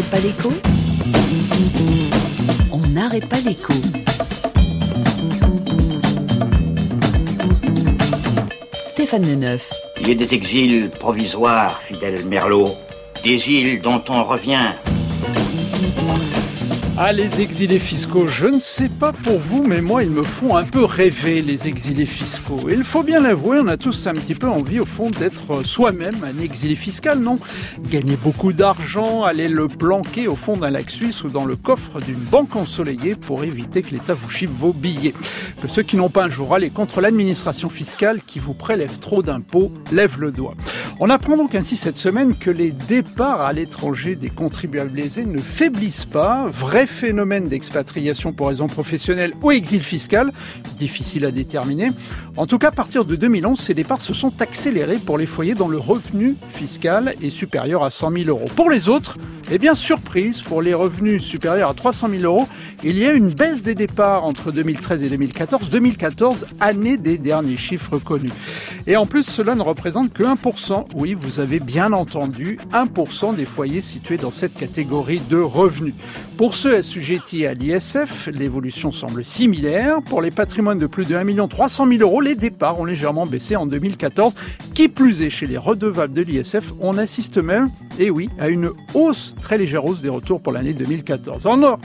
pas l'écho On n'arrête pas l'écho. Stéphane Neuf. Il y a des exils provisoires, fidèle Merlot. Des îles dont on revient. Ah, les exilés fiscaux, je ne sais pas pour vous, mais moi, ils me font un peu rêver, les exilés fiscaux. Et il faut bien l'avouer, on a tous un petit peu envie, au fond, d'être soi-même un exilé fiscal, non? Gagner beaucoup d'argent, aller le planquer au fond d'un lac suisse ou dans le coffre d'une banque ensoleillée pour éviter que l'État vous chipe vos billets. Que ceux qui n'ont pas un jour aller contre l'administration fiscale qui vous prélève trop d'impôts lèvent le doigt. On apprend donc ainsi cette semaine que les départs à l'étranger des contribuables lésés ne faiblissent pas. Vrai phénomène d'expatriation pour raison professionnelle ou exil fiscal, difficile à déterminer. En tout cas, à partir de 2011, ces départs se sont accélérés pour les foyers dont le revenu fiscal est supérieur à 100 000 euros. Pour les autres, eh bien, surprise, pour les revenus supérieurs à 300 000 euros, il y a une baisse des départs entre 2013 et 2014. 2014, année des derniers chiffres connus. Et en plus, cela ne représente que 1%. Oui, vous avez bien entendu, 1% des foyers situés dans cette catégorie de revenus. Pour ceux assujettis à l'ISF, l'évolution semble similaire. Pour les patrimoines de plus de 1 300 000 euros, les départs ont légèrement baissé en 2014. Qui plus est, chez les redevables de l'ISF, on assiste même, et oui, à une hausse très légère hausse des retours pour l'année 2014. En or,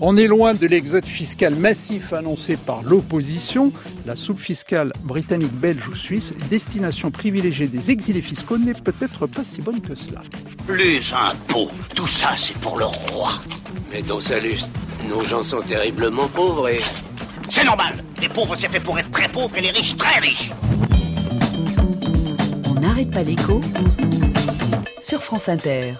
on est loin de l'exode fiscal massif annoncé par l'opposition. La soupe fiscale britannique, belge ou suisse, destination privilégiée des exilés fiscaux, n'est peut-être pas si bonne que cela. Les impôts, tout ça c'est pour le roi. Mais dans salut, nos gens sont terriblement pauvres et... C'est normal, les pauvres c'est fait pour être très pauvres et les riches très riches. On n'arrête pas l'écho sur France Inter.